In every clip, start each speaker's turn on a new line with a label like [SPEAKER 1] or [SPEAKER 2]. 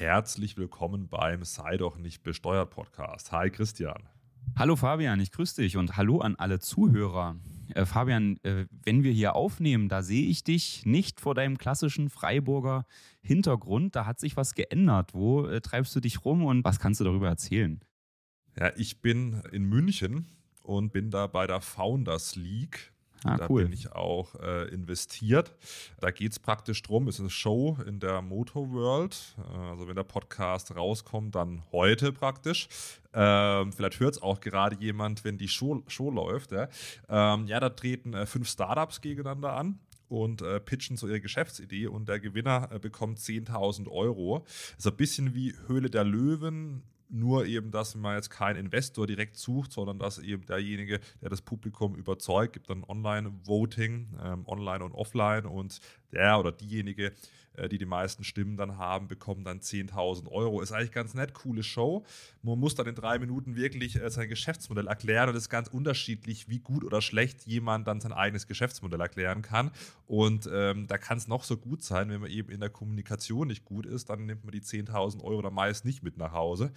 [SPEAKER 1] herzlich willkommen beim Sei doch nicht besteuert Podcast. Hi Christian.
[SPEAKER 2] Hallo Fabian, ich grüße dich und hallo an alle Zuhörer. Äh, Fabian, äh, wenn wir hier aufnehmen, da sehe ich dich nicht vor deinem klassischen Freiburger Hintergrund. Da hat sich was geändert. Wo äh, treibst du dich rum und was kannst du darüber erzählen?
[SPEAKER 1] Ja, ich bin in München und bin da bei der Founders League. Ah, da cool. bin ich auch äh, investiert. Da geht es praktisch drum, es ist eine Show in der Motor World. Äh, also wenn der Podcast rauskommt, dann heute praktisch. Ähm, vielleicht hört es auch gerade jemand, wenn die Show, Show läuft. Ja, ähm, ja da treten äh, fünf Startups gegeneinander an und äh, pitchen so ihre Geschäftsidee und der Gewinner äh, bekommt 10.000 Euro. So ein bisschen wie Höhle der Löwen, nur eben, dass man jetzt keinen Investor direkt sucht, sondern dass eben derjenige, der das Publikum überzeugt, gibt dann Online-Voting, ähm, online und offline und der oder diejenige, die die meisten Stimmen dann haben, bekommen dann 10.000 Euro. Ist eigentlich ganz nett, coole Show. Man muss dann in drei Minuten wirklich äh, sein Geschäftsmodell erklären und es ist ganz unterschiedlich, wie gut oder schlecht jemand dann sein eigenes Geschäftsmodell erklären kann. Und ähm, da kann es noch so gut sein, wenn man eben in der Kommunikation nicht gut ist, dann nimmt man die 10.000 Euro dann meist nicht mit nach Hause.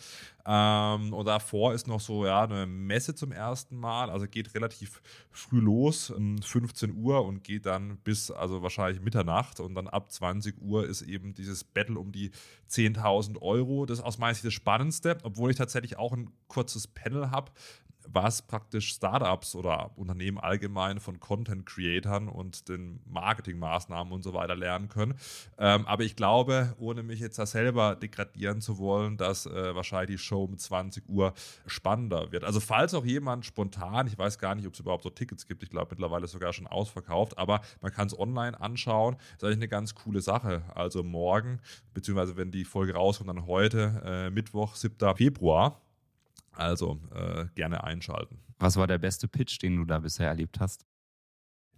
[SPEAKER 1] Ähm, und davor ist noch so ja, eine Messe zum ersten Mal, also geht relativ früh los, um 15 Uhr und geht dann bis also wahrscheinlich Mitternacht und dann ab 20 Uhr ist eben dieses Battle um die 10.000 Euro. Das ist aus meiner Sicht das Spannendste, obwohl ich tatsächlich auch ein kurzes Panel habe, was praktisch Startups oder Unternehmen allgemein von Content-Creatern und den Marketingmaßnahmen und so weiter lernen können. Ähm, aber ich glaube, ohne mich jetzt da selber degradieren zu wollen, dass äh, wahrscheinlich die Show um 20 Uhr spannender wird. Also falls auch jemand spontan, ich weiß gar nicht, ob es überhaupt so Tickets gibt, ich glaube mittlerweile sogar schon ausverkauft, aber man kann es online anschauen. Das ist eigentlich eine ganz coole Sache. Also morgen, beziehungsweise wenn die Folge rauskommt, dann heute, äh, Mittwoch, 7. Februar, also äh, gerne einschalten.
[SPEAKER 2] Was war der beste Pitch, den du da bisher erlebt hast?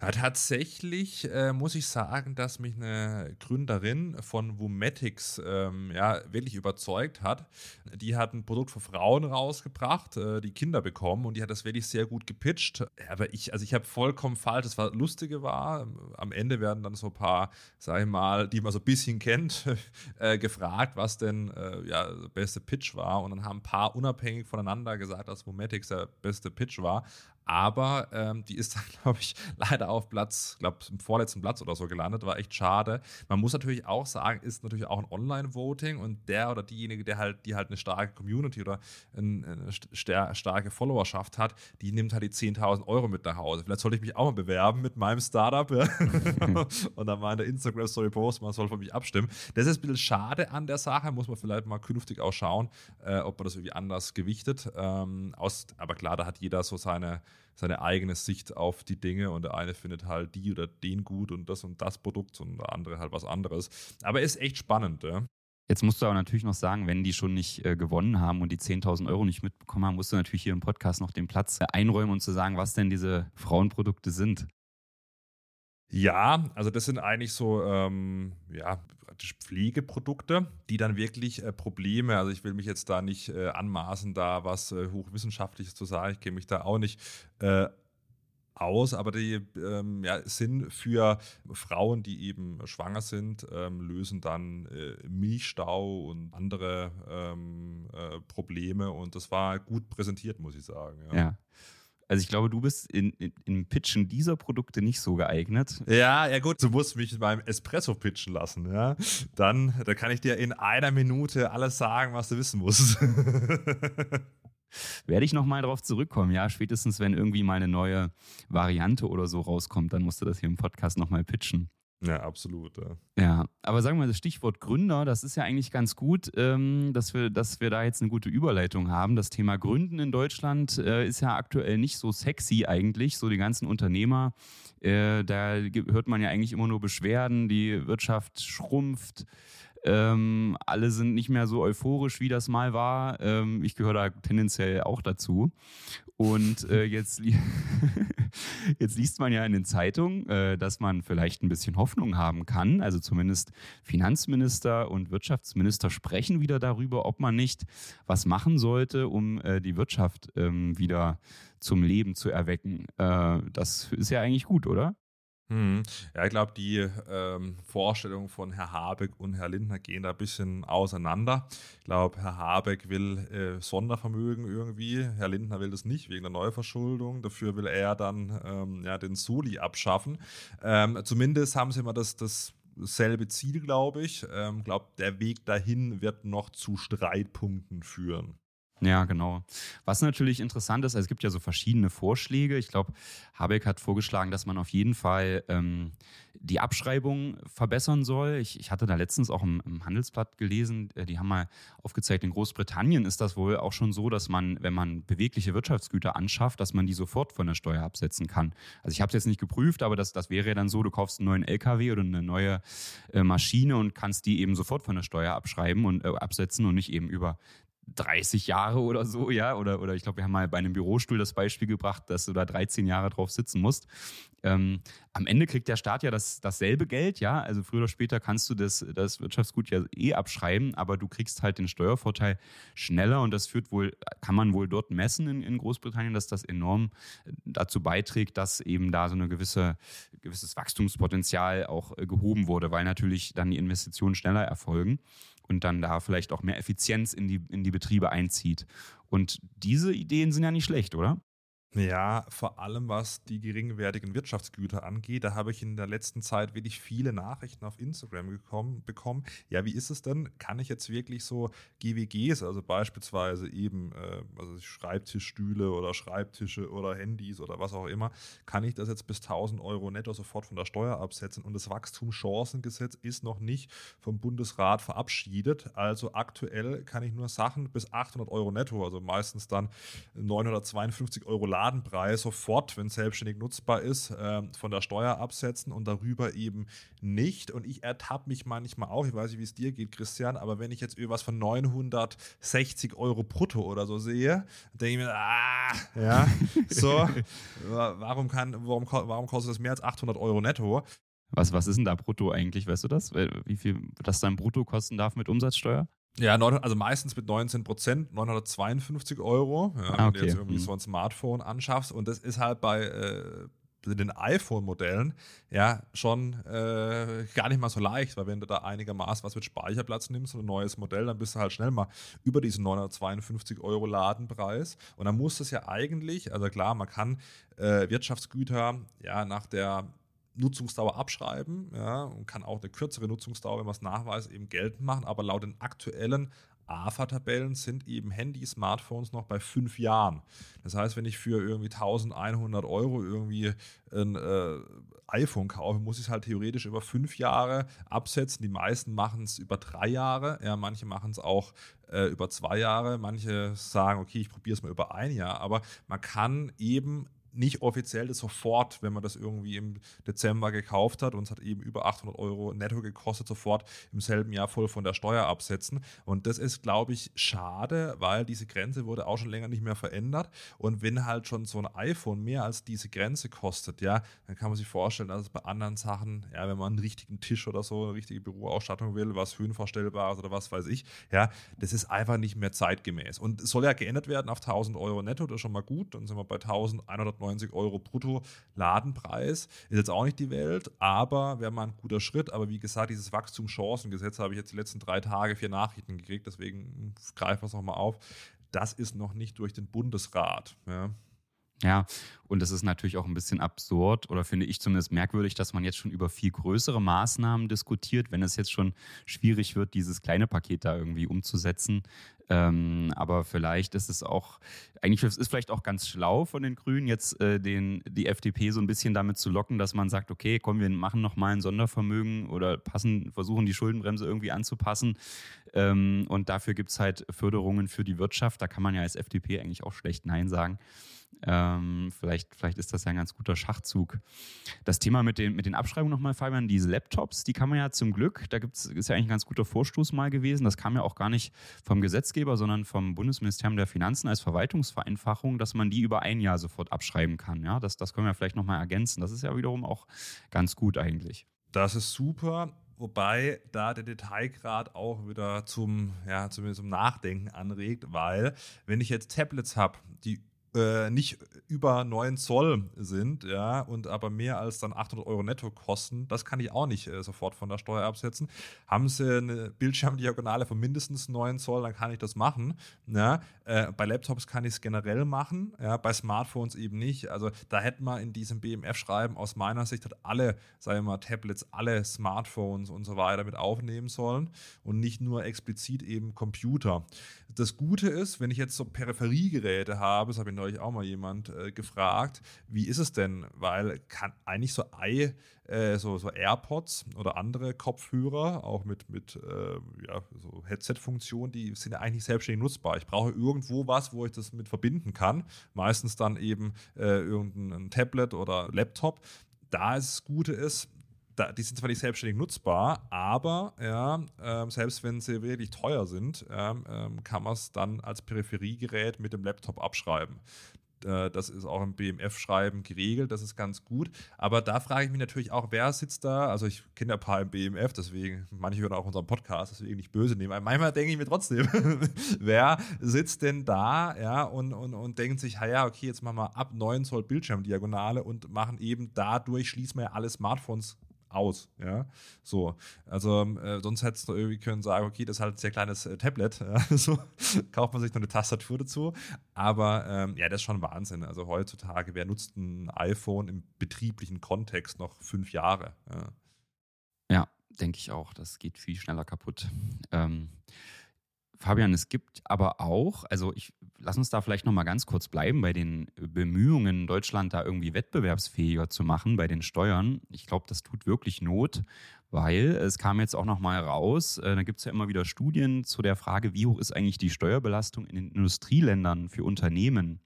[SPEAKER 1] Ja, tatsächlich äh, muss ich sagen, dass mich eine Gründerin von Womatics ähm, ja, wirklich überzeugt hat. Die hat ein Produkt für Frauen rausgebracht, äh, die Kinder bekommen und die hat das wirklich sehr gut gepitcht. Aber ich, also ich habe vollkommen falsch, das war Lustige war, am Ende werden dann so ein paar, sag ich mal, die man so ein bisschen kennt, äh, gefragt, was denn äh, ja, der beste Pitch war. Und dann haben ein paar unabhängig voneinander gesagt, dass Womatics der beste Pitch war. Aber ähm, die ist dann, glaube ich, leider auf Platz, glaube im vorletzten Platz oder so gelandet. War echt schade. Man muss natürlich auch sagen, ist natürlich auch ein Online-Voting und der oder diejenige, der halt, die halt eine starke Community oder eine starke Followerschaft hat, die nimmt halt die 10.000 Euro mit nach Hause. Vielleicht sollte ich mich auch mal bewerben mit meinem Startup ja? und dann mal in der Instagram-Story posten, man soll von mich abstimmen. Das ist ein bisschen schade an der Sache, muss man vielleicht mal künftig auch schauen, äh, ob man das irgendwie anders gewichtet. Ähm, aus, aber klar, da hat jeder so seine seine eigene Sicht auf die Dinge und der eine findet halt die oder den gut und das und das Produkt und der andere halt was anderes. Aber ist echt spannend, ja.
[SPEAKER 2] Jetzt musst du aber natürlich noch sagen, wenn die schon nicht äh, gewonnen haben und die 10.000 Euro nicht mitbekommen haben, musst du natürlich hier im Podcast noch den Platz äh, einräumen und zu sagen, was denn diese Frauenprodukte sind.
[SPEAKER 1] Ja, also das sind eigentlich so ähm, ja, praktisch Pflegeprodukte, die dann wirklich äh, Probleme, also ich will mich jetzt da nicht äh, anmaßen, da was äh, hochwissenschaftliches zu sagen, ich kenne mich da auch nicht äh, aus, aber die ähm, ja, sind für Frauen, die eben schwanger sind, ähm, lösen dann äh, Milchstau und andere ähm, äh, Probleme und das war gut präsentiert, muss ich sagen.
[SPEAKER 2] ja. ja. Also ich glaube, du bist in, in, im Pitchen dieser Produkte nicht so geeignet.
[SPEAKER 1] Ja, ja gut, du musst mich beim Espresso pitchen lassen, ja. Dann, da kann ich dir in einer Minute alles sagen, was du wissen musst.
[SPEAKER 2] Werde ich nochmal darauf zurückkommen, ja. Spätestens, wenn irgendwie mal eine neue Variante oder so rauskommt, dann musst du das hier im Podcast nochmal pitchen.
[SPEAKER 1] Ja, absolut. Ja.
[SPEAKER 2] ja, aber sagen wir mal, das Stichwort Gründer, das ist ja eigentlich ganz gut, ähm, dass, wir, dass wir da jetzt eine gute Überleitung haben. Das Thema Gründen in Deutschland äh, ist ja aktuell nicht so sexy eigentlich. So die ganzen Unternehmer, äh, da hört man ja eigentlich immer nur Beschwerden, die Wirtschaft schrumpft. Ähm, alle sind nicht mehr so euphorisch, wie das mal war. Ähm, ich gehöre da tendenziell auch dazu. Und äh, jetzt, jetzt liest man ja in den Zeitungen, äh, dass man vielleicht ein bisschen Hoffnung haben kann. Also zumindest Finanzminister und Wirtschaftsminister sprechen wieder darüber, ob man nicht was machen sollte, um äh, die Wirtschaft ähm, wieder zum Leben zu erwecken. Äh, das ist ja eigentlich gut, oder?
[SPEAKER 1] Hm. Ja, ich glaube, die ähm, Vorstellungen von Herr Habeck und Herr Lindner gehen da ein bisschen auseinander. Ich glaube, Herr Habeck will äh, Sondervermögen irgendwie. Herr Lindner will das nicht wegen der Neuverschuldung. Dafür will er dann ähm, ja, den Soli abschaffen. Ähm, zumindest haben sie immer das, das Ziel, glaube ich. Ich ähm, glaube, der Weg dahin wird noch zu Streitpunkten führen.
[SPEAKER 2] Ja, genau. Was natürlich interessant ist, also es gibt ja so verschiedene Vorschläge. Ich glaube, Habeck hat vorgeschlagen, dass man auf jeden Fall ähm, die Abschreibung verbessern soll. Ich, ich, hatte da letztens auch im, im, Handelsblatt gelesen, äh, die haben mal aufgezeigt, in Großbritannien ist das wohl auch schon so, dass man, wenn man bewegliche Wirtschaftsgüter anschafft, dass man die sofort von der Steuer absetzen kann. Also ich habe es jetzt nicht geprüft, aber das, das wäre ja dann so, du kaufst einen neuen LKW oder eine neue äh, Maschine und kannst die eben sofort von der Steuer abschreiben und äh, absetzen und nicht eben über 30 Jahre oder so, ja, oder, oder ich glaube, wir haben mal bei einem Bürostuhl das Beispiel gebracht, dass du da 13 Jahre drauf sitzen musst. Ähm, am Ende kriegt der Staat ja das, dasselbe Geld, ja, also früher oder später kannst du das, das Wirtschaftsgut ja eh abschreiben, aber du kriegst halt den Steuervorteil schneller und das führt wohl, kann man wohl dort messen in, in Großbritannien, dass das enorm dazu beiträgt, dass eben da so ein gewisse, gewisses Wachstumspotenzial auch äh, gehoben wurde, weil natürlich dann die Investitionen schneller erfolgen und dann da vielleicht auch mehr Effizienz in die, in die Betriebe einzieht. Und diese Ideen sind ja nicht schlecht, oder?
[SPEAKER 1] Ja, vor allem was die geringwertigen Wirtschaftsgüter angeht, da habe ich in der letzten Zeit wirklich viele Nachrichten auf Instagram gekommen, bekommen. Ja, wie ist es denn? Kann ich jetzt wirklich so GWGs, also beispielsweise eben äh, also Schreibtischstühle oder Schreibtische oder Handys oder was auch immer, kann ich das jetzt bis 1000 Euro netto sofort von der Steuer absetzen? Und das Wachstumschancengesetz ist noch nicht vom Bundesrat verabschiedet. Also aktuell kann ich nur Sachen bis 800 Euro netto, also meistens dann 952 Euro Laden Ladenpreis sofort, wenn es selbstständig nutzbar ist, äh, von der Steuer absetzen und darüber eben nicht. Und ich ertappe mich manchmal auch, ich weiß nicht, wie es dir geht, Christian, aber wenn ich jetzt irgendwas von 960 Euro brutto oder so sehe, denke ich mir, ah, ja, so, warum, kann, warum, warum kostet das mehr als 800 Euro netto?
[SPEAKER 2] Was, was ist denn da brutto eigentlich, weißt du das? Wie viel das dann brutto kosten darf mit Umsatzsteuer?
[SPEAKER 1] Ja, also meistens mit 19 Prozent, 952 Euro, ja, okay. wenn du jetzt irgendwie hm. so ein Smartphone anschaffst. Und das ist halt bei äh, den iPhone-Modellen ja schon äh, gar nicht mal so leicht, weil wenn du da einigermaßen was mit Speicherplatz nimmst und ein neues Modell, dann bist du halt schnell mal über diesen 952 Euro Ladenpreis. Und dann muss das ja eigentlich, also klar, man kann äh, Wirtschaftsgüter ja nach der Nutzungsdauer abschreiben ja, und kann auch eine kürzere Nutzungsdauer, wenn man es nachweist, eben geltend machen. Aber laut den aktuellen AFA-Tabellen sind eben Handy, Smartphones noch bei fünf Jahren. Das heißt, wenn ich für irgendwie 1100 Euro irgendwie ein äh, iPhone kaufe, muss ich es halt theoretisch über fünf Jahre absetzen. Die meisten machen es über drei Jahre. Ja, manche machen es auch äh, über zwei Jahre. Manche sagen, okay, ich probiere es mal über ein Jahr. Aber man kann eben nicht offiziell das sofort, wenn man das irgendwie im Dezember gekauft hat und es hat eben über 800 Euro netto gekostet, sofort im selben Jahr voll von der Steuer absetzen. Und das ist, glaube ich, schade, weil diese Grenze wurde auch schon länger nicht mehr verändert. Und wenn halt schon so ein iPhone mehr als diese Grenze kostet, ja, dann kann man sich vorstellen, dass es bei anderen Sachen, ja, wenn man einen richtigen Tisch oder so, eine richtige Büroausstattung will, was höhenverstellbar ist oder was weiß ich, ja, das ist einfach nicht mehr zeitgemäß. Und es soll ja geändert werden auf 1000 Euro netto, das ist schon mal gut. Dann sind wir bei 1190 90 Euro brutto Ladenpreis. Ist jetzt auch nicht die Welt, aber wäre mal ein guter Schritt. Aber wie gesagt, dieses Wachstumschancengesetz habe ich jetzt die letzten drei Tage vier Nachrichten gekriegt, deswegen greifen wir es nochmal auf. Das ist noch nicht durch den Bundesrat. Ja.
[SPEAKER 2] Ja, und es ist natürlich auch ein bisschen absurd oder finde ich zumindest merkwürdig, dass man jetzt schon über viel größere Maßnahmen diskutiert, wenn es jetzt schon schwierig wird, dieses kleine Paket da irgendwie umzusetzen. Ähm, aber vielleicht ist es auch, eigentlich ist es vielleicht auch ganz schlau von den Grünen, jetzt äh, den, die FDP so ein bisschen damit zu locken, dass man sagt, okay, komm, wir machen nochmal ein Sondervermögen oder passen, versuchen die Schuldenbremse irgendwie anzupassen. Ähm, und dafür gibt es halt Förderungen für die Wirtschaft. Da kann man ja als FDP eigentlich auch schlecht Nein sagen. Ähm, vielleicht, vielleicht ist das ja ein ganz guter Schachzug. Das Thema mit den, mit den Abschreibungen nochmal, Fabian, diese Laptops, die kann man ja zum Glück, da gibt's, ist ja eigentlich ein ganz guter Vorstoß mal gewesen. Das kam ja auch gar nicht vom Gesetzgeber, sondern vom Bundesministerium der Finanzen als Verwaltungsvereinfachung, dass man die über ein Jahr sofort abschreiben kann. Ja, das, das können wir vielleicht nochmal ergänzen. Das ist ja wiederum auch ganz gut eigentlich.
[SPEAKER 1] Das ist super. Wobei da der Detailgrad auch wieder zum, ja, zum, zum Nachdenken anregt, weil wenn ich jetzt Tablets habe, die äh, nicht über 9 Zoll sind, ja, und aber mehr als dann 800 Euro netto kosten, das kann ich auch nicht äh, sofort von der Steuer absetzen. Haben sie eine Bildschirmdiagonale von mindestens 9 Zoll, dann kann ich das machen. Ja. Äh, bei Laptops kann ich es generell machen, ja, bei Smartphones eben nicht. Also da hätte man in diesem BMF-Schreiben aus meiner Sicht hat alle, sagen wir mal, Tablets, alle Smartphones und so weiter mit aufnehmen sollen und nicht nur explizit eben Computer. Das Gute ist, wenn ich jetzt so Peripheriegeräte habe, das habe ich neulich auch mal jemand äh, gefragt, wie ist es denn? Weil kann eigentlich so I, äh, so, so AirPods oder andere Kopfhörer, auch mit, mit äh, ja, so Headset-Funktionen, die sind ja eigentlich selbstständig nutzbar. Ich brauche irgendwo was, wo ich das mit verbinden kann. Meistens dann eben äh, irgendein Tablet oder Laptop. Da ist das Gute ist, da, die sind zwar nicht selbstständig nutzbar, aber ja, ähm, selbst wenn sie wirklich teuer sind, ähm, kann man es dann als Peripheriegerät mit dem Laptop abschreiben. Äh, das ist auch im BMF-Schreiben geregelt, das ist ganz gut. Aber da frage ich mich natürlich auch, wer sitzt da? Also ich kenne ein paar im BMF, deswegen, manche hören auch unseren Podcast, deswegen nicht böse nehmen. Aber manchmal denke ich mir trotzdem, wer sitzt denn da ja, und, und, und denkt sich, ja, okay, jetzt machen wir ab 9 Zoll Bildschirmdiagonale und machen eben dadurch, schließen wir ja alle Smartphones aus. Ja, so. Also äh, sonst hättest du irgendwie können sagen, okay, das ist halt ein sehr kleines äh, Tablet. Ja? so kauft man sich noch eine Tastatur dazu. Aber ähm, ja, das ist schon Wahnsinn. Also heutzutage, wer nutzt ein iPhone im betrieblichen Kontext noch fünf Jahre?
[SPEAKER 2] Ja, ja denke ich auch. Das geht viel schneller kaputt. Ähm, Fabian, es gibt aber auch, also ich lass uns da vielleicht noch mal ganz kurz bleiben bei den Bemühungen, Deutschland da irgendwie wettbewerbsfähiger zu machen bei den Steuern. Ich glaube, das tut wirklich Not, weil es kam jetzt auch noch mal raus, äh, da gibt es ja immer wieder Studien zu der Frage, wie hoch ist eigentlich die Steuerbelastung in den Industrieländern für Unternehmen?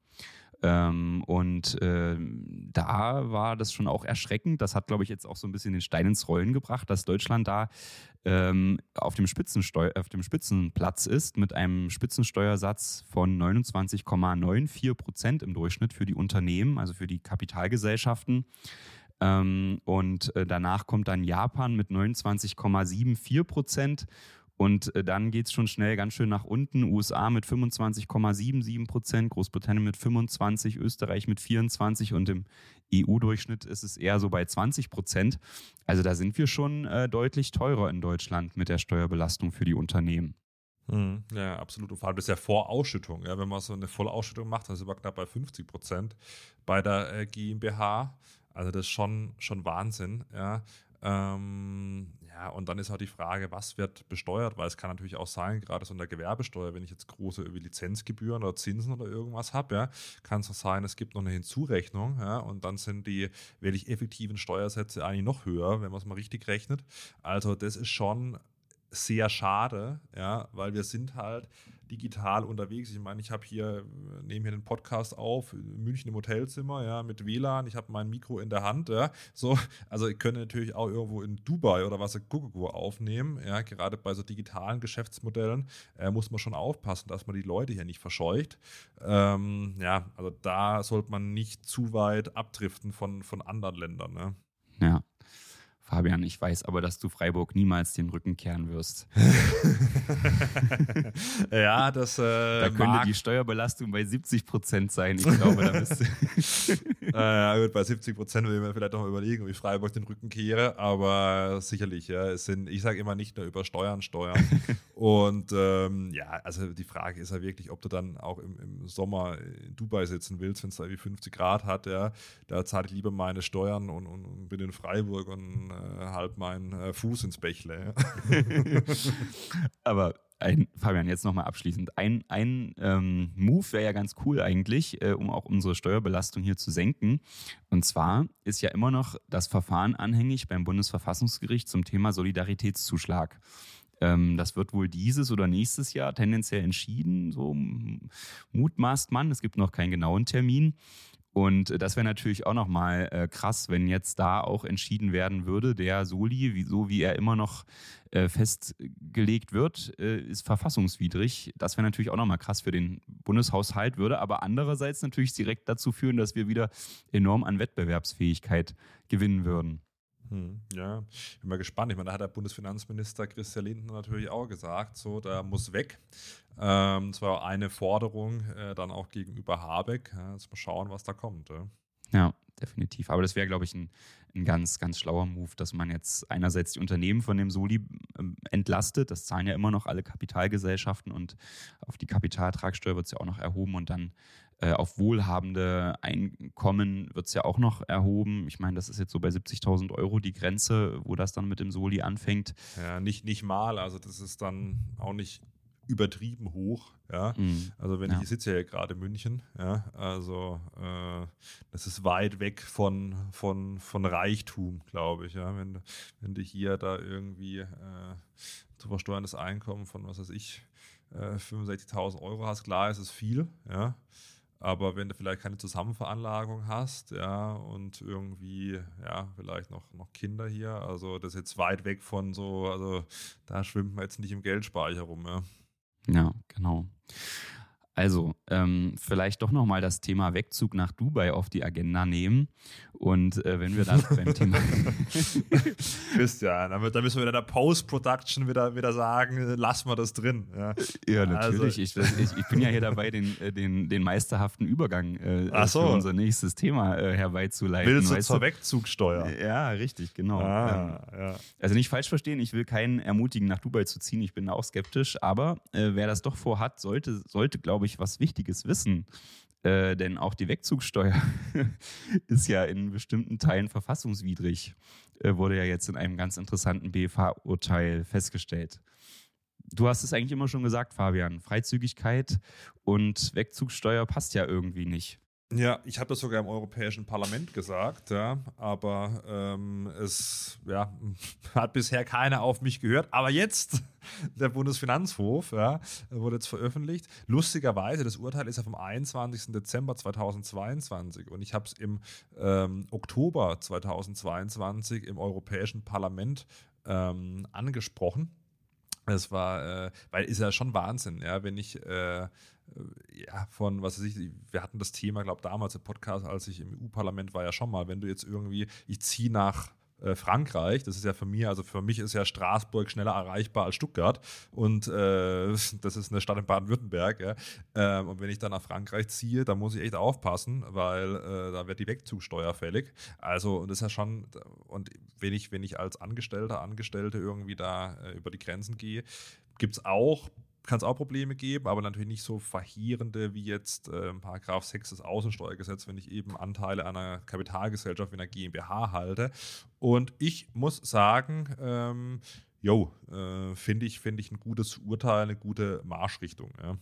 [SPEAKER 2] Ähm, und äh, da war das schon auch erschreckend. Das hat, glaube ich, jetzt auch so ein bisschen den Stein ins Rollen gebracht, dass Deutschland da ähm, auf, dem auf dem Spitzenplatz ist mit einem Spitzensteuersatz von 29,94 Prozent im Durchschnitt für die Unternehmen, also für die Kapitalgesellschaften. Ähm, und äh, danach kommt dann Japan mit 29,74 Prozent und äh, dann geht es schon schnell ganz schön nach unten. USA mit 25,77 Prozent, Großbritannien mit 25, Österreich mit 24 und im EU-Durchschnitt ist es eher so bei 20 Prozent. Also da sind wir schon äh, deutlich teurer in Deutschland mit der Steuerbelastung für die Unternehmen.
[SPEAKER 1] Hm, ja, absolut. Und vor allem das ist ja Vorausschüttung. Ja, wenn man so eine Vollausschüttung macht, dann sind wir knapp bei 50 Prozent bei der äh, GmbH. Also das ist schon, schon Wahnsinn. Ja. Ähm, ja, und dann ist halt die Frage, was wird besteuert, weil es kann natürlich auch sein, gerade so in der Gewerbesteuer, wenn ich jetzt große Lizenzgebühren oder Zinsen oder irgendwas habe, ja, kann es auch sein, es gibt noch eine Hinzurechnung, ja, und dann sind die wirklich effektiven Steuersätze eigentlich noch höher, wenn man es mal richtig rechnet. Also das ist schon sehr schade, ja, weil wir sind halt digital unterwegs. Ich meine, ich habe hier, nehme hier den Podcast auf, München im Hotelzimmer, ja, mit WLAN, ich habe mein Mikro in der Hand, ja, so, also ich könnte natürlich auch irgendwo in Dubai oder was Gugugu aufnehmen, ja, gerade bei so digitalen Geschäftsmodellen äh, muss man schon aufpassen, dass man die Leute hier nicht verscheucht. Ähm, ja, also da sollte man nicht zu weit abdriften von, von anderen Ländern, ne?
[SPEAKER 2] Ja. Fabian, ich weiß aber, dass du Freiburg niemals den Rücken kehren wirst.
[SPEAKER 1] ja, das. Äh,
[SPEAKER 2] da könnte mag. die Steuerbelastung bei 70 Prozent sein. Ich glaube, da müsste.
[SPEAKER 1] äh, ja, gut, bei 70 Prozent würde ich mir vielleicht noch überlegen, ob ich Freiburg den Rücken kehre. Aber sicherlich, ja, es sind, ich sage immer nicht nur über Steuern, Steuern. Und ähm, ja, also die Frage ist ja wirklich, ob du dann auch im, im Sommer in Dubai sitzen willst, wenn es da irgendwie 50 Grad hat. Ja, da zahle ich lieber meine Steuern und, und, und bin in Freiburg und äh, halt meinen äh, Fuß ins Bächle. Ja.
[SPEAKER 2] Aber ein, Fabian, jetzt nochmal abschließend. Ein, ein ähm, Move wäre ja ganz cool eigentlich, äh, um auch unsere Steuerbelastung hier zu senken. Und zwar ist ja immer noch das Verfahren anhängig beim Bundesverfassungsgericht zum Thema Solidaritätszuschlag. Ähm, das wird wohl dieses oder nächstes Jahr tendenziell entschieden, so mutmaßt man. Es gibt noch keinen genauen Termin. Und das wäre natürlich auch nochmal äh, krass, wenn jetzt da auch entschieden werden würde, der Soli, wie, so wie er immer noch äh, festgelegt wird, äh, ist verfassungswidrig. Das wäre natürlich auch nochmal krass für den Bundeshaushalt, würde aber andererseits natürlich direkt dazu führen, dass wir wieder enorm an Wettbewerbsfähigkeit gewinnen würden.
[SPEAKER 1] Hm, ja, ich bin mal gespannt. Ich meine, da hat der Bundesfinanzminister Christian Lindner natürlich auch gesagt, so, da muss weg. Ähm, das war eine Forderung äh, dann auch gegenüber Habeck. Ja, jetzt mal schauen, was da kommt. Ja,
[SPEAKER 2] ja definitiv. Aber das wäre, glaube ich, ein, ein, ganz, ganz schlauer Move, dass man jetzt einerseits die Unternehmen von dem Soli ähm, entlastet. Das zahlen ja immer noch alle Kapitalgesellschaften und auf die Kapitalertragssteuer wird es ja auch noch erhoben und dann äh, auf wohlhabende Einkommen wird es ja auch noch erhoben. Ich meine, das ist jetzt so bei 70.000 Euro die Grenze, wo das dann mit dem Soli anfängt.
[SPEAKER 1] Ja, nicht, nicht mal. Also das ist dann auch nicht übertrieben hoch. Ja, mhm. also wenn ja. ich, sitze ja gerade in München, ja, also äh, das ist weit weg von, von, von Reichtum, glaube ich. Ja, wenn, wenn du hier da irgendwie äh, zu versteuerndes Einkommen von, was weiß ich, äh, 65.000 Euro hast, klar ist es viel, ja. Aber wenn du vielleicht keine Zusammenveranlagung hast, ja, und irgendwie, ja, vielleicht noch, noch Kinder hier, also das ist jetzt weit weg von so, also da schwimmt man jetzt nicht im Geldspeicher rum, ja.
[SPEAKER 2] Ja, genau. Also, ähm, vielleicht doch nochmal das Thema Wegzug nach Dubai auf die Agenda nehmen. Und äh, wenn wir dann beim Thema.
[SPEAKER 1] Christian, da, da müssen wir in der Post-Production wieder, wieder sagen, lassen wir das drin. Ja,
[SPEAKER 2] ja natürlich. Also. Ich, ich, ich, bin ja hier dabei, den, äh, den, den meisterhaften Übergang äh, so. für unser nächstes Thema äh, herbeizuleiten.
[SPEAKER 1] Willst du zur du? Wegzugsteuer?
[SPEAKER 2] Ja, richtig, genau. Ah, ähm, ja. Also nicht falsch verstehen, ich will keinen ermutigen, nach Dubai zu ziehen. Ich bin da auch skeptisch. Aber äh, wer das doch vorhat, sollte, sollte glaube ich, was Wichtiges wissen. Äh, denn auch die Wegzugsteuer ist ja in bestimmten Teilen verfassungswidrig, äh, wurde ja jetzt in einem ganz interessanten BFH-Urteil festgestellt. Du hast es eigentlich immer schon gesagt, Fabian. Freizügigkeit und Wegzugsteuer passt ja irgendwie nicht.
[SPEAKER 1] Ja, ich habe das sogar im Europäischen Parlament gesagt, ja, aber ähm, es ja, hat bisher keiner auf mich gehört. Aber jetzt, der Bundesfinanzhof, ja, wurde jetzt veröffentlicht. Lustigerweise, das Urteil ist ja vom 21. Dezember 2022 und ich habe es im ähm, Oktober 2022 im Europäischen Parlament ähm, angesprochen. Es war, äh, weil ist ja schon Wahnsinn, ja, wenn ich äh, ja, von, was weiß ich, wir hatten das Thema, glaube damals im Podcast, als ich im EU-Parlament war, ja schon mal, wenn du jetzt irgendwie, ich ziehe nach äh, Frankreich, das ist ja für mich, also für mich ist ja Straßburg schneller erreichbar als Stuttgart und äh, das ist eine Stadt in Baden-Württemberg. Ja. Ähm, und wenn ich dann nach Frankreich ziehe, dann muss ich echt aufpassen, weil äh, da wird die Wegzugsteuer fällig. Also und das ist ja schon, und wenn ich, wenn ich als Angestellter, Angestellte irgendwie da äh, über die Grenzen gehe, gibt es auch kann es auch Probleme geben, aber natürlich nicht so verheerende wie jetzt äh, Paragraph 6 des Außensteuergesetzes, wenn ich eben Anteile einer Kapitalgesellschaft wie einer GmbH halte. Und ich muss sagen, ähm, jo, äh, finde ich, find ich ein gutes Urteil, eine gute Marschrichtung. Ja.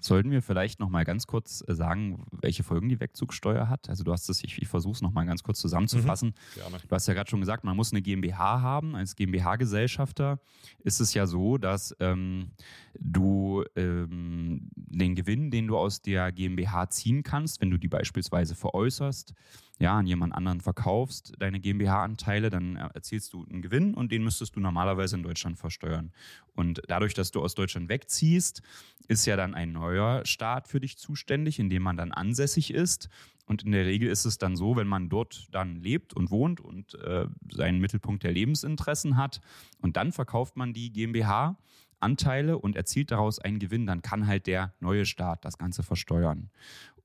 [SPEAKER 2] Sollten wir vielleicht noch mal ganz kurz äh, sagen, welche Folgen die Wegzugsteuer hat? Also du hast es, ich, ich versuche es noch mal ganz kurz zusammenzufassen. Mhm, du hast ja gerade schon gesagt, man muss eine GmbH haben. Als GmbH-Gesellschafter ist es ja so, dass ähm, du ähm, den Gewinn, den du aus der GmbH ziehen kannst, wenn du die beispielsweise veräußerst, ja, an jemand anderen verkaufst, deine GmbH-Anteile, dann erzielst du einen Gewinn und den müsstest du normalerweise in Deutschland versteuern. Und dadurch, dass du aus Deutschland wegziehst, ist ja dann ein neuer Staat für dich zuständig, in dem man dann ansässig ist. Und in der Regel ist es dann so, wenn man dort dann lebt und wohnt und äh, seinen Mittelpunkt der Lebensinteressen hat und dann verkauft man die GmbH, Anteile und erzielt daraus einen Gewinn, dann kann halt der neue Staat das Ganze versteuern.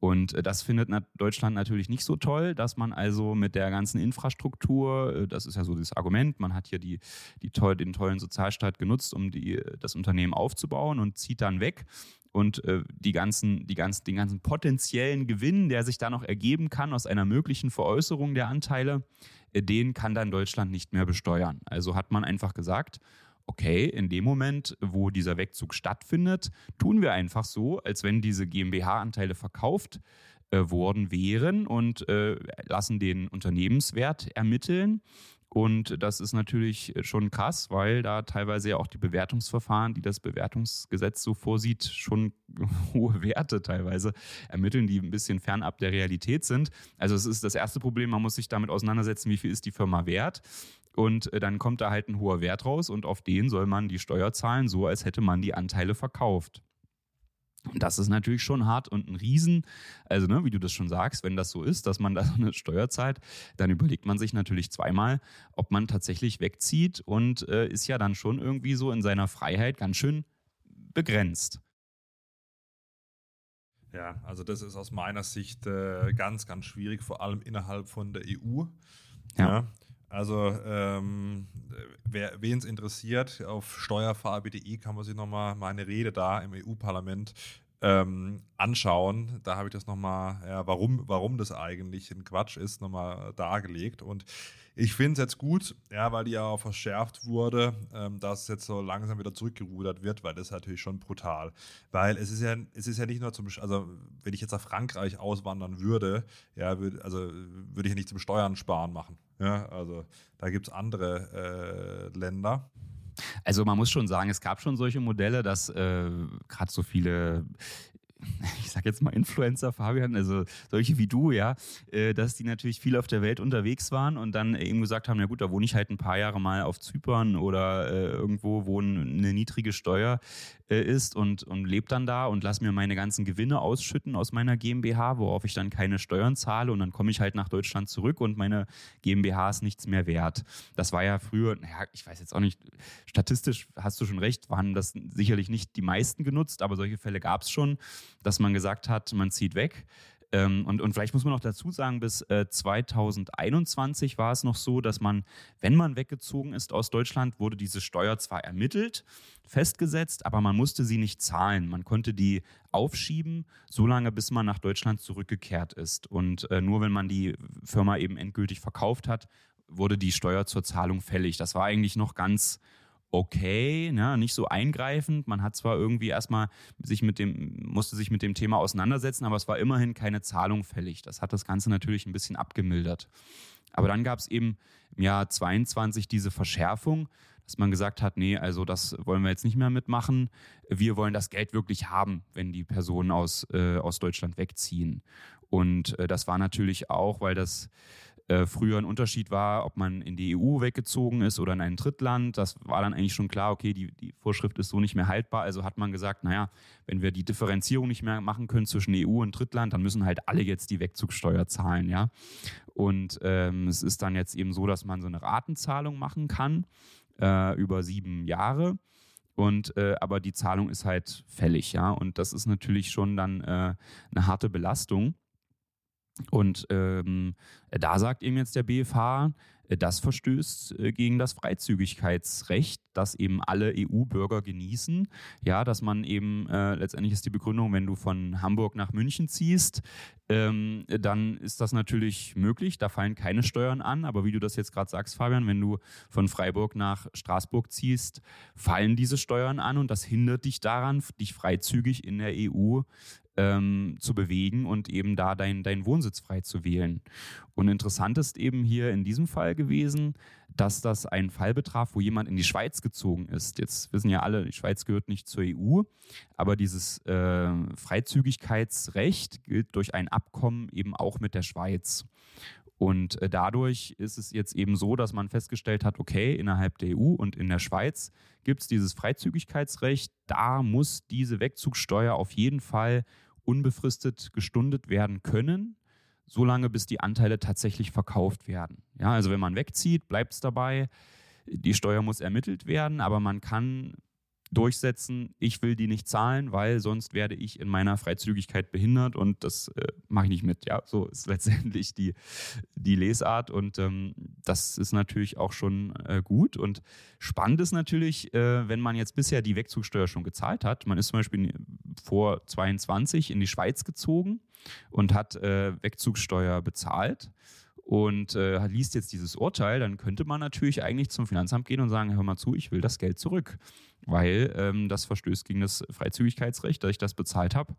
[SPEAKER 2] Und äh, das findet Deutschland natürlich nicht so toll, dass man also mit der ganzen Infrastruktur, äh, das ist ja so das Argument, man hat hier die, die toll, den tollen Sozialstaat genutzt, um die, das Unternehmen aufzubauen und zieht dann weg. Und äh, die ganzen, die ganzen, den ganzen potenziellen Gewinn, der sich da noch ergeben kann aus einer möglichen Veräußerung der Anteile, den kann dann Deutschland nicht mehr besteuern. Also hat man einfach gesagt, okay, in dem Moment, wo dieser Wegzug stattfindet, tun wir einfach so, als wenn diese GmbH-Anteile verkauft äh, worden wären und äh, lassen den Unternehmenswert ermitteln. Und das ist natürlich schon krass, weil da teilweise ja auch die Bewertungsverfahren, die das Bewertungsgesetz so vorsieht, schon hohe Werte teilweise ermitteln, die ein bisschen fernab der Realität sind. Also es ist das erste Problem, man muss sich damit auseinandersetzen, wie viel ist die Firma wert. Und äh, dann kommt da halt ein hoher Wert raus und auf den soll man die Steuer zahlen, so als hätte man die Anteile verkauft. Und das ist natürlich schon hart und ein Riesen. Also, ne, wie du das schon sagst, wenn das so ist, dass man da so eine Steuer zahlt, dann überlegt man sich natürlich zweimal, ob man tatsächlich wegzieht und äh, ist ja dann schon irgendwie so in seiner Freiheit ganz schön begrenzt.
[SPEAKER 1] Ja, also das ist aus meiner Sicht äh, ganz, ganz schwierig, vor allem innerhalb von der EU. Ja. ja. Also ähm, wen es interessiert, auf steuerfarbe.de kann man sich nochmal meine Rede da im EU-Parlament ähm, anschauen. Da habe ich das nochmal, ja, warum, warum das eigentlich ein Quatsch ist, nochmal dargelegt. Und ich finde es jetzt gut, ja, weil die ja auch verschärft wurde, ähm, dass jetzt so langsam wieder zurückgerudert wird, weil das ist natürlich schon brutal. Weil es ist ja, es ist ja nicht nur zum, also wenn ich jetzt nach Frankreich auswandern würde, ja, würd, also würde ich ja nicht zum Steuern sparen machen. Ja, also da gibt es andere äh, Länder.
[SPEAKER 2] Also man muss schon sagen, es gab schon solche Modelle, dass äh, gerade so viele ich sag jetzt mal Influencer, Fabian, also solche wie du, ja, äh, dass die natürlich viel auf der Welt unterwegs waren und dann eben gesagt haben, ja gut, da wohne ich halt ein paar Jahre mal auf Zypern oder äh, irgendwo, wo eine niedrige Steuer äh, ist und, und lebe dann da und lass mir meine ganzen Gewinne ausschütten aus meiner GmbH, worauf ich dann keine Steuern zahle und dann komme ich halt nach Deutschland zurück und meine GmbH ist nichts mehr wert. Das war ja früher, naja, ich weiß jetzt auch nicht, statistisch hast du schon recht, waren das sicherlich nicht die meisten genutzt, aber solche Fälle gab es schon dass man gesagt hat, man zieht weg. Ähm, und, und vielleicht muss man noch dazu sagen, bis äh, 2021 war es noch so, dass man, wenn man weggezogen ist aus Deutschland, wurde diese Steuer zwar ermittelt, festgesetzt, aber man musste sie nicht zahlen. Man konnte die aufschieben, solange bis man nach Deutschland zurückgekehrt ist. Und äh, nur wenn man die Firma eben endgültig verkauft hat, wurde die Steuer zur Zahlung fällig. Das war eigentlich noch ganz okay, ne? nicht so eingreifend. Man hat zwar irgendwie erstmal sich mit dem, musste sich mit dem Thema auseinandersetzen, aber es war immerhin keine Zahlung fällig. Das hat das Ganze natürlich ein bisschen abgemildert. Aber dann gab es eben im Jahr 22 diese Verschärfung, dass man gesagt hat, nee, also das wollen wir jetzt nicht mehr mitmachen. Wir wollen das Geld wirklich haben, wenn die Personen aus, äh, aus Deutschland wegziehen. Und äh, das war natürlich auch, weil das äh, früher ein Unterschied war, ob man in die EU weggezogen ist oder in ein Drittland. Das war dann eigentlich schon klar, okay, die, die Vorschrift ist so nicht mehr haltbar. Also hat man gesagt, naja, wenn wir die Differenzierung nicht mehr machen können zwischen EU und Drittland, dann müssen halt alle jetzt die Wegzugsteuer zahlen, ja. Und ähm, es ist dann jetzt eben so, dass man so eine Ratenzahlung machen kann äh, über sieben Jahre. Und äh, aber die Zahlung ist halt fällig, ja. Und das ist natürlich schon dann äh, eine harte Belastung. Und ähm, da sagt eben jetzt der BFH, äh, das verstößt äh, gegen das Freizügigkeitsrecht, das eben alle EU-Bürger genießen. Ja, dass man eben, äh, letztendlich ist die Begründung, wenn du von Hamburg nach München ziehst, ähm, dann ist das natürlich möglich, da fallen keine Steuern an. Aber wie du das jetzt gerade sagst, Fabian, wenn du von Freiburg nach Straßburg ziehst, fallen diese Steuern an und das hindert dich daran, dich freizügig in der EU ähm, zu bewegen und eben da deinen dein Wohnsitz frei zu wählen. Und interessant ist eben hier in diesem Fall gewesen, dass das ein Fall betraf, wo jemand in die Schweiz gezogen ist. Jetzt wissen ja alle, die Schweiz gehört nicht zur EU, aber dieses äh, Freizügigkeitsrecht gilt durch ein Abkommen eben auch mit der Schweiz. Und äh, dadurch ist es jetzt eben so, dass man festgestellt hat, okay, innerhalb der EU und in der Schweiz gibt es dieses Freizügigkeitsrecht. Da muss diese Wegzugsteuer auf jeden Fall unbefristet gestundet werden können, solange bis die Anteile tatsächlich verkauft werden. Ja, also wenn man wegzieht, bleibt es dabei. Die Steuer muss ermittelt werden, aber man kann durchsetzen, ich will die nicht zahlen, weil sonst werde ich in meiner Freizügigkeit behindert und das äh, mache ich nicht mit. Ja, so ist letztendlich die, die Lesart und ähm, das ist natürlich auch schon äh, gut und spannend ist natürlich, äh, wenn man jetzt bisher die Wegzugsteuer schon gezahlt hat. Man ist zum Beispiel vor 22 in die Schweiz gezogen und hat äh, Wegzugsteuer bezahlt und äh, liest jetzt dieses Urteil, dann könnte man natürlich eigentlich zum Finanzamt gehen und sagen, hör mal zu, ich will das Geld zurück, weil ähm, das verstößt gegen das Freizügigkeitsrecht, dass ich das bezahlt habe.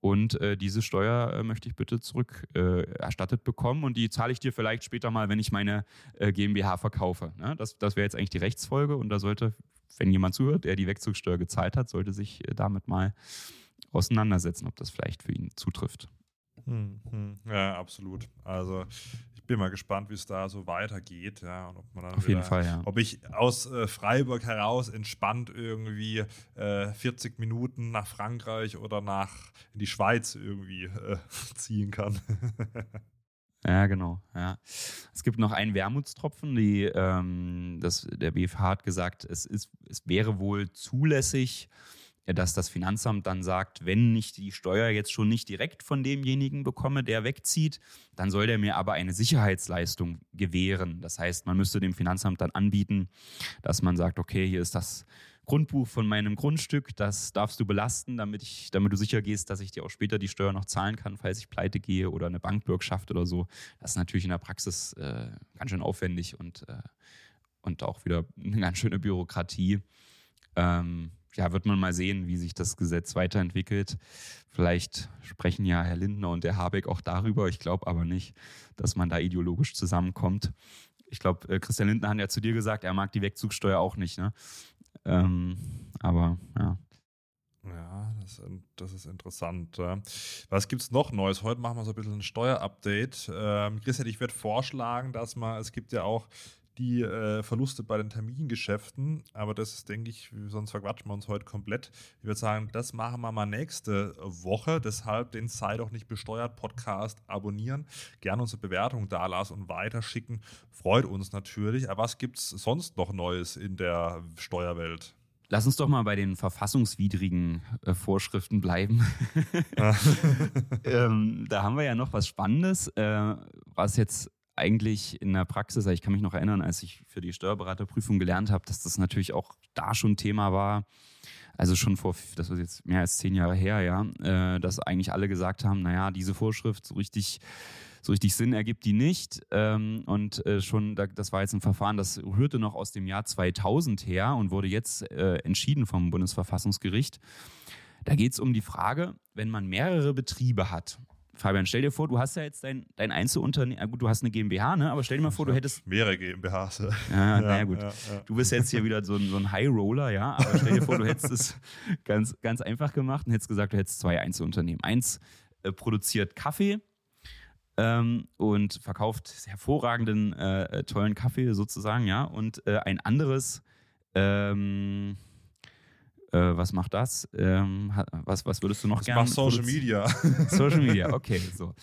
[SPEAKER 2] Und äh, diese Steuer äh, möchte ich bitte zurück äh, erstattet bekommen und die zahle ich dir vielleicht später mal, wenn ich meine äh, GmbH verkaufe. Ne? Das, das wäre jetzt eigentlich die Rechtsfolge und da sollte, wenn jemand zuhört, der die Wegzugsteuer gezahlt hat, sollte sich äh, damit mal auseinandersetzen, ob das vielleicht für ihn zutrifft.
[SPEAKER 1] Hm, hm. Ja, absolut. Also ich bin mal gespannt, wie es da so weitergeht. Ja, und ob man dann
[SPEAKER 2] Auf
[SPEAKER 1] wieder,
[SPEAKER 2] jeden Fall, ja.
[SPEAKER 1] Ob ich aus äh, Freiburg heraus entspannt irgendwie äh, 40 Minuten nach Frankreich oder nach in die Schweiz irgendwie äh, ziehen kann.
[SPEAKER 2] Ja, genau. Ja. Es gibt noch einen Wermutstropfen. Die, ähm, das, der BFH hat gesagt, es, ist, es wäre wohl zulässig, dass das Finanzamt dann sagt, wenn ich die Steuer jetzt schon nicht direkt von demjenigen bekomme, der wegzieht, dann soll der mir aber eine Sicherheitsleistung gewähren. Das heißt, man müsste dem Finanzamt dann anbieten, dass man sagt, okay, hier ist das Grundbuch von meinem Grundstück, das darfst du belasten, damit, ich, damit du sicher gehst, dass ich dir auch später die Steuer noch zahlen kann, falls ich pleite gehe oder eine Bankbürgschaft oder so. Das ist natürlich in der Praxis äh, ganz schön aufwendig und, äh, und auch wieder eine ganz schöne Bürokratie. Ähm, ja, wird man mal sehen, wie sich das Gesetz weiterentwickelt. Vielleicht sprechen ja Herr Lindner und der Habeck auch darüber. Ich glaube aber nicht, dass man da ideologisch zusammenkommt. Ich glaube, äh, Christian Lindner hat ja zu dir gesagt, er mag die Wegzugsteuer auch nicht. Ne? Ähm, aber ja.
[SPEAKER 1] Ja, das, das, ist interessant. Was gibt es noch Neues? Heute machen wir so ein bisschen ein Steuerupdate. Ähm, Christian, ich würde vorschlagen, dass man, es gibt ja auch die äh, Verluste bei den Termingeschäften. Aber das ist, denke ich, sonst verquatschen wir uns heute komplett. Ich würde sagen, das machen wir mal nächste Woche. Deshalb den Sei doch nicht besteuert Podcast abonnieren. Gerne unsere Bewertung da lassen und weiterschicken. Freut uns natürlich. Aber was gibt es sonst noch Neues in der Steuerwelt?
[SPEAKER 2] Lass uns doch mal bei den verfassungswidrigen äh, Vorschriften bleiben. ähm, da haben wir ja noch was Spannendes, äh, was jetzt eigentlich in der Praxis, ich kann mich noch erinnern, als ich für die Steuerberaterprüfung gelernt habe, dass das natürlich auch da schon Thema war. Also schon vor, das ist jetzt mehr als zehn Jahre her, ja, äh, dass eigentlich alle gesagt haben, naja, diese Vorschrift so richtig, so richtig Sinn ergibt die nicht. Ähm, und äh, schon, das war jetzt ein Verfahren, das rührte noch aus dem Jahr 2000 her und wurde jetzt äh, entschieden vom Bundesverfassungsgericht. Da geht es um die Frage, wenn man mehrere Betriebe hat Fabian, stell dir vor, du hast ja jetzt dein, dein Einzelunternehmen, gut, du hast eine GmbH, ne? aber stell dir mal vor, du hättest.
[SPEAKER 1] Mehrere GmbHs.
[SPEAKER 2] Ja, naja, gut. Ja, ja. Du bist jetzt hier wieder so ein, so ein High Roller, ja, aber stell dir vor, du hättest es ganz, ganz einfach gemacht und hättest gesagt, du hättest zwei Einzelunternehmen. Eins äh, produziert Kaffee ähm, und verkauft hervorragenden, äh, tollen Kaffee sozusagen, ja, und äh, ein anderes. Ähm, äh, was macht das? Ähm, was, was würdest du noch gerne?
[SPEAKER 1] Mach Social Media.
[SPEAKER 2] Social Media, okay, so.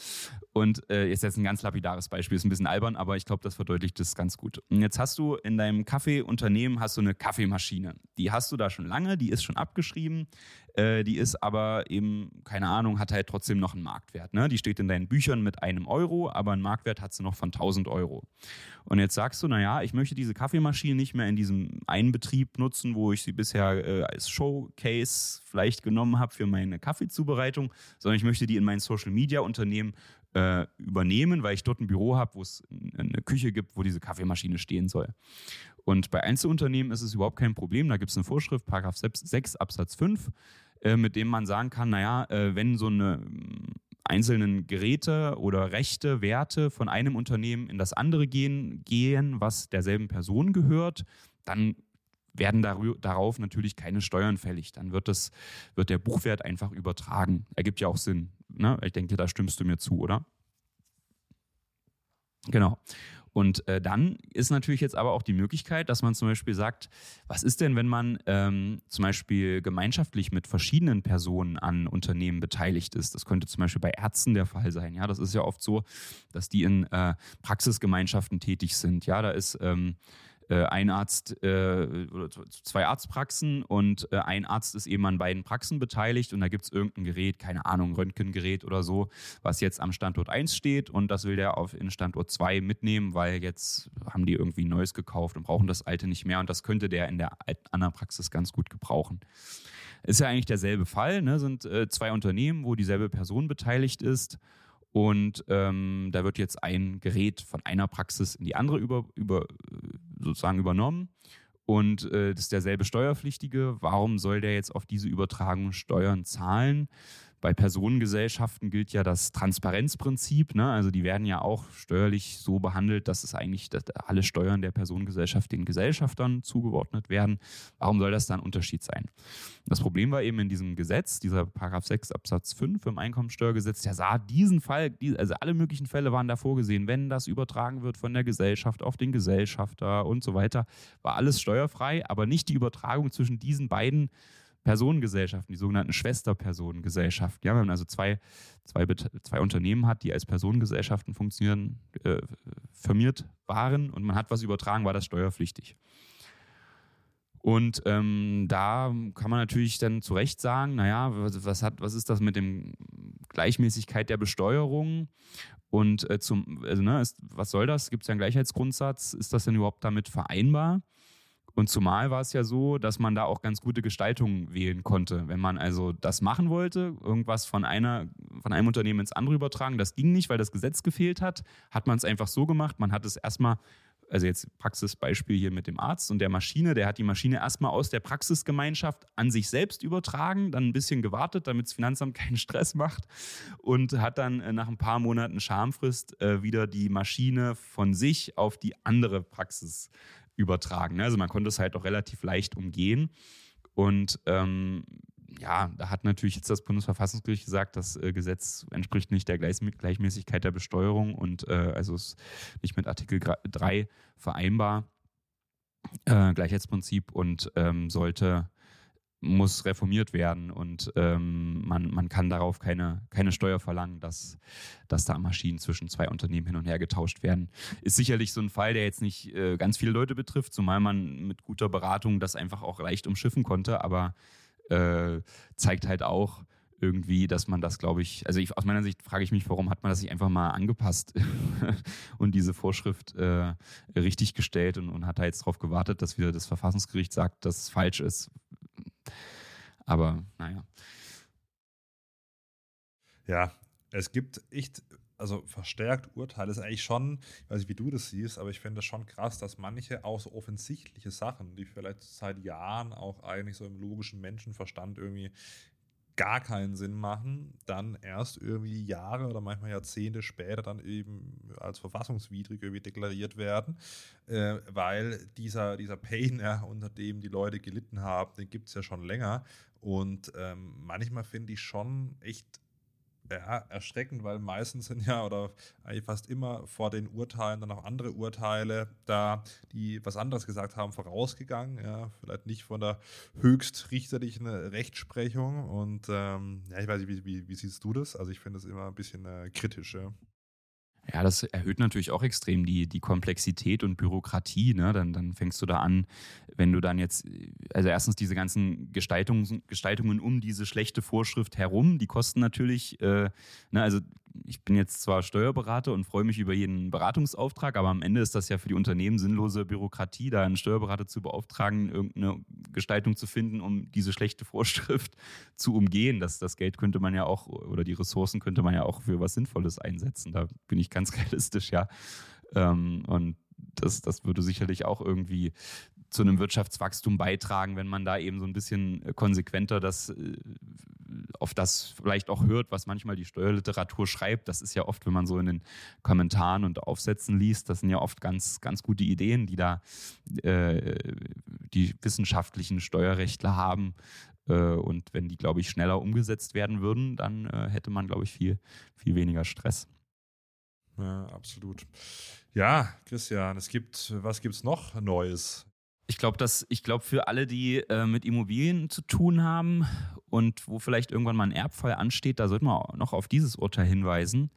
[SPEAKER 2] Und äh, ist jetzt ein ganz lapidares Beispiel, ist ein bisschen albern, aber ich glaube, das verdeutlicht das ganz gut. Und jetzt hast du in deinem Kaffeeunternehmen hast du eine Kaffeemaschine. Die hast du da schon lange, die ist schon abgeschrieben, äh, die ist aber eben, keine Ahnung, hat halt trotzdem noch einen Marktwert. Ne? Die steht in deinen Büchern mit einem Euro, aber einen Marktwert hat sie noch von 1000 Euro. Und jetzt sagst du, naja, ich möchte diese Kaffeemaschine nicht mehr in diesem einen Betrieb nutzen, wo ich sie bisher äh, als Showcase vielleicht genommen habe für meine Kaffeezubereitung, sondern ich möchte die in mein Social-Media-Unternehmen äh, übernehmen, weil ich dort ein Büro habe, wo es eine Küche gibt, wo diese Kaffeemaschine stehen soll. Und bei Einzelunternehmen ist es überhaupt kein Problem. Da gibt es eine Vorschrift, Paragraph 6 Absatz 5, äh, mit dem man sagen kann, naja, äh, wenn so eine mm, einzelnen Geräte oder Rechte, Werte von einem Unternehmen in das andere gehen, gehen was derselben Person gehört, dann werden darauf natürlich keine Steuern fällig. Dann wird, das, wird der Buchwert einfach übertragen. Ergibt ja auch Sinn. Ne? Ich denke, da stimmst du mir zu, oder? Genau. Und äh, dann ist natürlich jetzt aber auch die Möglichkeit, dass man zum Beispiel sagt, was ist denn, wenn man ähm, zum Beispiel gemeinschaftlich mit verschiedenen Personen an Unternehmen beteiligt ist? Das könnte zum Beispiel bei Ärzten der Fall sein. Ja, das ist ja oft so, dass die in äh, Praxisgemeinschaften tätig sind. Ja, da ist ähm, äh, ein Arzt äh, oder zwei Arztpraxen und äh, ein Arzt ist eben an beiden Praxen beteiligt und da gibt es irgendein Gerät, keine Ahnung, Röntgengerät oder so, was jetzt am Standort 1 steht und das will der auf in Standort 2 mitnehmen, weil jetzt haben die irgendwie neues gekauft und brauchen das alte nicht mehr und das könnte der in der anderen Praxis ganz gut gebrauchen. Ist ja eigentlich derselbe Fall, ne? sind äh, zwei Unternehmen, wo dieselbe Person beteiligt ist und ähm, da wird jetzt ein Gerät von einer Praxis in die andere über, über, sozusagen übernommen. Und äh, das ist derselbe Steuerpflichtige. Warum soll der jetzt auf diese Übertragung Steuern zahlen? Bei Personengesellschaften gilt ja das Transparenzprinzip. Ne? Also die werden ja auch steuerlich so behandelt, dass es eigentlich dass alle Steuern der Personengesellschaft den Gesellschaftern zugeordnet werden. Warum soll das da ein Unterschied sein? Das Problem war eben in diesem Gesetz, dieser Paragraph 6 Absatz 5 im Einkommensteuergesetz, der sah diesen Fall, also alle möglichen Fälle waren da vorgesehen, wenn das übertragen wird von der Gesellschaft auf den Gesellschafter und so weiter, war alles steuerfrei, aber nicht die Übertragung zwischen diesen beiden Personengesellschaften, die sogenannten Schwesterpersonengesellschaften. Ja, wenn man also zwei, zwei, zwei Unternehmen hat, die als Personengesellschaften funktionieren, äh, firmiert waren und man hat was übertragen, war das steuerpflichtig. Und ähm, da kann man natürlich dann zu Recht sagen, naja, was, hat, was ist das mit dem Gleichmäßigkeit der Besteuerung? Und äh, zum, also, ne, ist, was soll das? Gibt es ja einen Gleichheitsgrundsatz? Ist das denn überhaupt damit vereinbar? Und zumal war es ja so, dass man da auch ganz gute Gestaltungen wählen konnte. Wenn man also das machen wollte, irgendwas von, einer, von einem Unternehmen ins andere übertragen, das ging nicht, weil das Gesetz gefehlt hat, hat man es einfach so gemacht. Man hat es erstmal, also jetzt Praxisbeispiel hier mit dem Arzt und der Maschine, der hat die Maschine erstmal aus der Praxisgemeinschaft an sich selbst übertragen, dann ein bisschen gewartet, damit das Finanzamt keinen Stress macht und hat dann äh, nach ein paar Monaten Schamfrist äh, wieder die Maschine von sich auf die andere Praxis übertragen. Ne? Also man konnte es halt auch relativ leicht umgehen. Und ähm, ja, da hat natürlich jetzt das Bundesverfassungsgericht gesagt, das äh, Gesetz entspricht nicht der Gleich Gleichmäßigkeit der Besteuerung und äh, also ist nicht mit Artikel 3 vereinbar, äh, Gleichheitsprinzip und ähm, sollte muss reformiert werden und ähm, man, man kann darauf keine, keine Steuer verlangen, dass, dass da Maschinen zwischen zwei Unternehmen hin und her getauscht werden. Ist sicherlich so ein Fall, der jetzt nicht äh, ganz viele Leute betrifft, zumal man mit guter Beratung das einfach auch leicht umschiffen konnte, aber äh, zeigt halt auch irgendwie, dass man das, glaube ich, also ich, aus meiner Sicht frage ich mich, warum hat man das nicht einfach mal angepasst und diese Vorschrift äh, richtig gestellt und, und hat da jetzt darauf gewartet, dass wieder das Verfassungsgericht sagt, dass es falsch ist aber naja.
[SPEAKER 1] Ja, es gibt echt, also verstärkt Urteile ist eigentlich schon, ich weiß nicht, wie du das siehst, aber ich finde es schon krass, dass manche auch so offensichtliche Sachen, die vielleicht seit Jahren auch eigentlich so im logischen Menschenverstand irgendwie gar keinen Sinn machen, dann erst irgendwie Jahre oder manchmal Jahrzehnte später dann eben als verfassungswidrig irgendwie deklariert werden, äh, weil dieser, dieser Pain, ja, unter dem die Leute gelitten haben, den gibt es ja schon länger. Und ähm, manchmal finde ich schon echt ja, erschreckend, weil meistens sind ja oder eigentlich fast immer vor den Urteilen dann auch andere Urteile da, die was anderes gesagt haben, vorausgegangen. Ja, vielleicht nicht von der höchstrichterlichen Rechtsprechung. Und ähm, ja, ich weiß nicht, wie, wie, wie, siehst du das? Also ich finde das immer ein bisschen äh, kritisch. Ja.
[SPEAKER 2] Ja, das erhöht natürlich auch extrem die, die Komplexität und Bürokratie. Ne? Dann, dann fängst du da an, wenn du dann jetzt, also erstens diese ganzen Gestaltungs, Gestaltungen um diese schlechte Vorschrift herum, die kosten natürlich, äh, ne, also ich bin jetzt zwar Steuerberater und freue mich über jeden Beratungsauftrag, aber am Ende ist das ja für die Unternehmen sinnlose Bürokratie, da einen Steuerberater zu beauftragen, irgendeine Gestaltung zu finden, um diese schlechte Vorschrift zu umgehen. Das, das Geld könnte man ja auch, oder die Ressourcen könnte man ja auch für was Sinnvolles einsetzen. Da bin ich ganz realistisch, ja. Ähm, und das, das würde sicherlich auch irgendwie zu einem Wirtschaftswachstum beitragen, wenn man da eben so ein bisschen konsequenter das äh, auf das vielleicht auch hört, was manchmal die Steuerliteratur schreibt. Das ist ja oft, wenn man so in den Kommentaren und Aufsätzen liest, das sind ja oft ganz, ganz gute Ideen, die da äh, die wissenschaftlichen Steuerrechtler haben. Äh, und wenn die, glaube ich, schneller umgesetzt werden würden, dann äh, hätte man, glaube ich, viel, viel weniger Stress.
[SPEAKER 1] Ja, absolut. Ja, Christian, es gibt, was gibt es noch Neues?
[SPEAKER 2] Ich glaube, dass ich glaube für alle, die äh, mit Immobilien zu tun haben und wo vielleicht irgendwann mal ein Erbfall ansteht, da sollte man noch auf dieses Urteil hinweisen.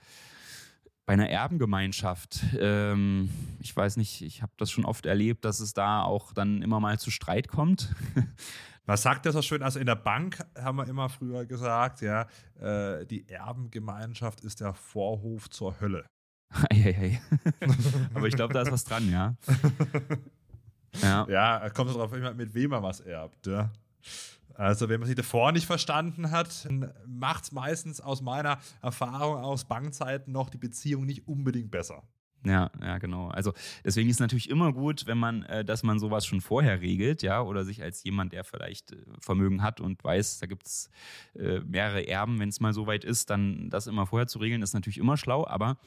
[SPEAKER 2] Bei einer Erbengemeinschaft, ähm, ich weiß nicht, ich habe das schon oft erlebt, dass es da auch dann immer mal zu Streit kommt.
[SPEAKER 1] Was sagt das so schön? Also in der Bank haben wir immer früher gesagt, ja, äh, die Erbengemeinschaft ist der Vorhof zur Hölle.
[SPEAKER 2] Aber ich glaube, da ist was dran, ja.
[SPEAKER 1] Ja, ja kommt darauf an, mit wem man was erbt. Ja. Also, wenn man sich davor nicht verstanden hat, macht es meistens aus meiner Erfahrung aus Bankzeiten noch die Beziehung nicht unbedingt besser.
[SPEAKER 2] Ja, ja, genau. Also deswegen ist es natürlich immer gut, wenn man, äh, dass man sowas schon vorher regelt, ja, oder sich als jemand, der vielleicht äh, Vermögen hat und weiß, da gibt es äh, mehrere Erben, wenn es mal so weit ist, dann das immer vorher zu regeln, ist natürlich immer schlau, aber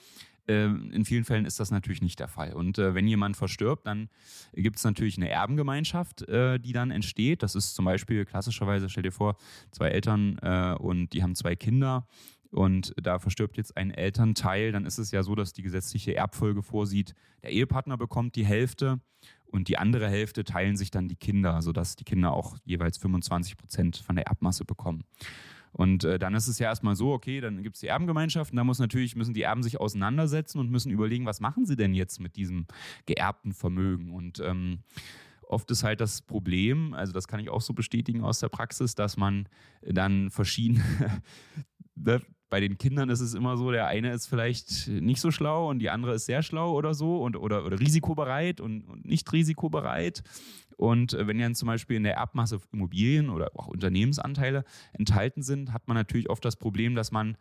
[SPEAKER 2] in vielen Fällen ist das natürlich nicht der Fall. Und äh, wenn jemand verstirbt, dann gibt es natürlich eine Erbengemeinschaft, äh, die dann entsteht. Das ist zum Beispiel klassischerweise, stell dir vor, zwei Eltern und die haben zwei Kinder und da verstirbt jetzt ein Elternteil, dann ist es ja so, dass die gesetzliche Erbfolge vorsieht, der Ehepartner bekommt die Hälfte und die andere Hälfte teilen sich dann die Kinder, sodass die Kinder auch jeweils 25 Prozent von der Erbmasse bekommen. Und äh, dann ist es ja erstmal so, okay, dann gibt es die Erbengemeinschaft und da muss natürlich, müssen die Erben sich auseinandersetzen und müssen überlegen, was machen sie denn jetzt mit diesem geerbten Vermögen. Und ähm, oft ist halt das Problem, also das kann ich auch so bestätigen aus der Praxis, dass man dann verschiedene ne, bei den Kindern ist es immer so, der eine ist vielleicht nicht so schlau und die andere ist sehr schlau oder so und, oder, oder risikobereit und, und nicht risikobereit. Und äh, wenn dann zum Beispiel in der Erbmasse Immobilien oder auch Unternehmensanteile enthalten sind, hat man natürlich oft das Problem, dass man,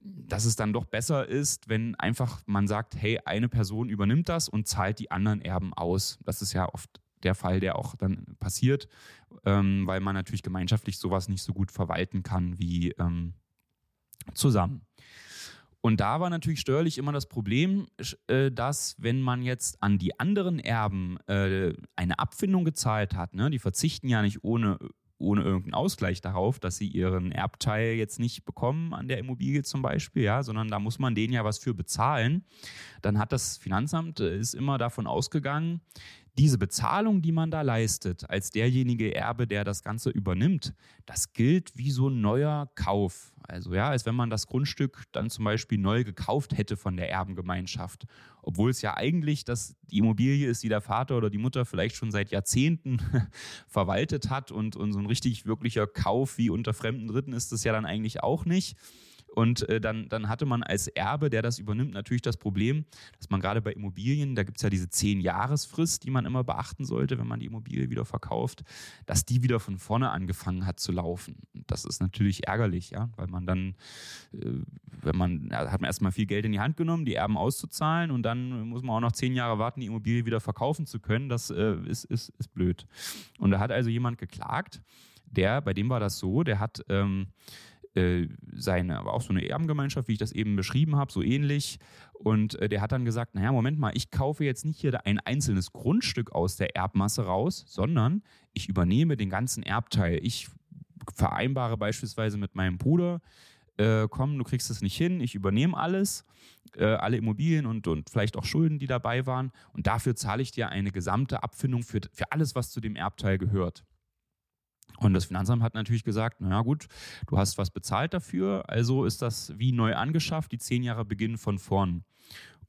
[SPEAKER 2] dass es dann doch besser ist, wenn einfach man sagt, hey, eine Person übernimmt das und zahlt die anderen Erben aus. Das ist ja oft der Fall, der auch dann passiert, ähm, weil man natürlich gemeinschaftlich sowas nicht so gut verwalten kann wie ähm, zusammen. Und da war natürlich steuerlich immer das Problem, äh, dass wenn man jetzt an die anderen Erben äh, eine Abfindung gezahlt hat, ne, die verzichten ja nicht ohne, ohne irgendeinen Ausgleich darauf, dass sie ihren Erbteil jetzt nicht bekommen an der Immobilie zum Beispiel, sondern da muss man denen ja was für bezahlen. Dann hat das Finanzamt äh, ist immer davon ausgegangen, diese Bezahlung, die man da leistet, als derjenige Erbe, der das Ganze übernimmt, das gilt wie so ein neuer Kauf. Also ja, als wenn man das Grundstück dann zum Beispiel neu gekauft hätte von der Erbengemeinschaft. Obwohl es ja eigentlich das, die Immobilie ist, die der Vater oder die Mutter vielleicht schon seit Jahrzehnten verwaltet hat und, und so ein richtig wirklicher Kauf wie unter fremden Dritten ist das ja dann eigentlich auch nicht. Und äh, dann, dann hatte man als Erbe, der das übernimmt, natürlich das Problem, dass man gerade bei Immobilien, da gibt es ja diese zehn Jahresfrist, die man immer beachten sollte, wenn man die Immobilie wieder verkauft, dass die wieder von vorne angefangen hat zu laufen. Und das ist natürlich ärgerlich, ja, weil man dann, äh, wenn man, ja, hat man erstmal viel Geld in die Hand genommen, die Erben auszuzahlen und dann muss man auch noch zehn Jahre warten, die Immobilie wieder verkaufen zu können. Das äh, ist, ist, ist blöd. Und da hat also jemand geklagt, der, bei dem war das so, der hat ähm, äh, seine, aber auch so eine Erbengemeinschaft, wie ich das eben beschrieben habe, so ähnlich. Und äh, der hat dann gesagt, naja, Moment mal, ich kaufe jetzt nicht hier ein einzelnes Grundstück aus der Erbmasse raus, sondern ich übernehme den ganzen Erbteil. Ich vereinbare beispielsweise mit meinem Bruder, äh, komm, du kriegst es nicht hin, ich übernehme alles, äh, alle Immobilien und, und vielleicht auch Schulden, die dabei waren. Und dafür zahle ich dir eine gesamte Abfindung für, für alles, was zu dem Erbteil gehört. Und das Finanzamt hat natürlich gesagt, naja gut, du hast was bezahlt dafür, also ist das wie neu angeschafft, die zehn Jahre beginnen von vorn.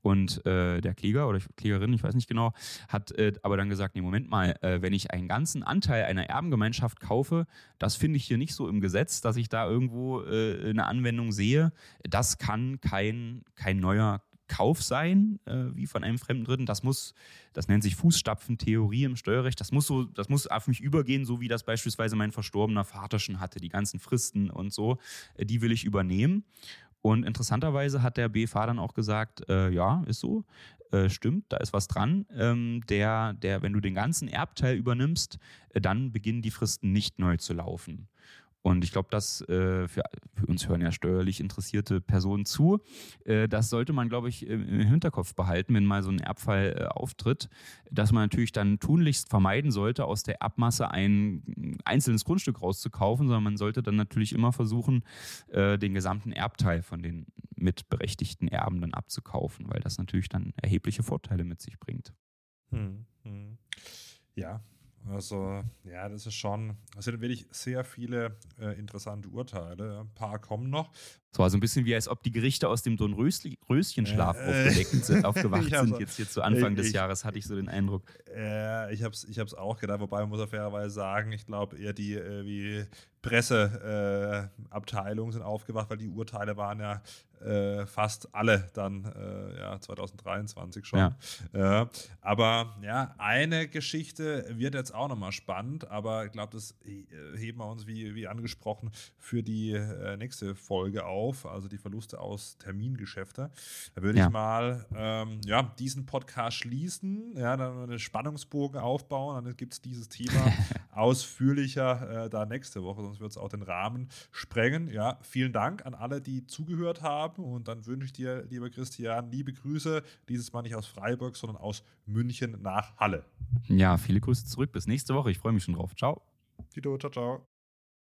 [SPEAKER 2] Und äh, der Kläger oder Klägerin, ich weiß nicht genau, hat äh, aber dann gesagt, nee, Moment mal, äh, wenn ich einen ganzen Anteil einer Erbengemeinschaft kaufe, das finde ich hier nicht so im Gesetz, dass ich da irgendwo äh, eine Anwendung sehe. Das kann kein, kein neuer Kauf sein, äh, wie von einem fremden Dritten. Das muss, das nennt sich Fußstapfentheorie im Steuerrecht. Das muss so, das muss auf mich übergehen, so wie das beispielsweise mein verstorbener Vater schon hatte. Die ganzen Fristen und so, äh, die will ich übernehmen. Und interessanterweise hat der BFH dann auch gesagt, äh, ja, ist so, äh, stimmt, da ist was dran. Ähm, der, der, wenn du den ganzen Erbteil übernimmst, äh, dann beginnen die Fristen nicht neu zu laufen. Und ich glaube, das äh, für, für, uns hören ja steuerlich interessierte Personen zu. Äh, das sollte man, glaube ich, im, Hinterkopf behalten, wenn mal so ein Erbfall äh, auftritt, dass man natürlich dann tunlichst vermeiden sollte, aus der Erbmasse ein einzelnes Grundstück rauszukaufen, sondern man sollte dann natürlich immer versuchen, äh, den gesamten Erbteil von den mitberechtigten Erben dann abzukaufen, weil das natürlich dann erhebliche Vorteile mit sich bringt.
[SPEAKER 1] Hm, hm. Ja, also, ja, das ist schon, es sind wirklich sehr viele äh, interessante Urteile. Ein paar kommen noch.
[SPEAKER 2] So, also ein bisschen wie als ob die Gerichte aus dem Dornröschenschlaf äh, sind, aufgewacht sind. Jetzt hier zu Anfang ich, des Jahres hatte ich so den Eindruck.
[SPEAKER 1] Äh, ich habe es ich auch gedacht, wobei man muss auf fairerweise sagen, ich glaube eher die äh, wie Presseabteilungen sind aufgewacht, weil die Urteile waren ja äh, fast alle dann äh, ja, 2023 schon. Ja. Äh, aber ja, eine Geschichte wird jetzt auch nochmal spannend, aber ich glaube, das heben wir uns, wie, wie angesprochen, für die äh, nächste Folge auf, also die Verluste aus Termingeschäfte. Da würde ja. ich mal ähm, ja, diesen Podcast schließen, ja, dann einen Spannungsbogen aufbauen, dann gibt es dieses Thema ausführlicher äh, da nächste Woche, sonst wird es auch den Rahmen sprengen. Ja, vielen Dank an alle, die zugehört haben haben. Und dann wünsche ich dir, lieber Christian, liebe Grüße. Dieses Mal nicht aus Freiburg, sondern aus München nach Halle.
[SPEAKER 2] Ja, viele Grüße zurück. Bis nächste Woche. Ich freue mich schon drauf. Ciao.
[SPEAKER 1] Tito, ciao, ciao.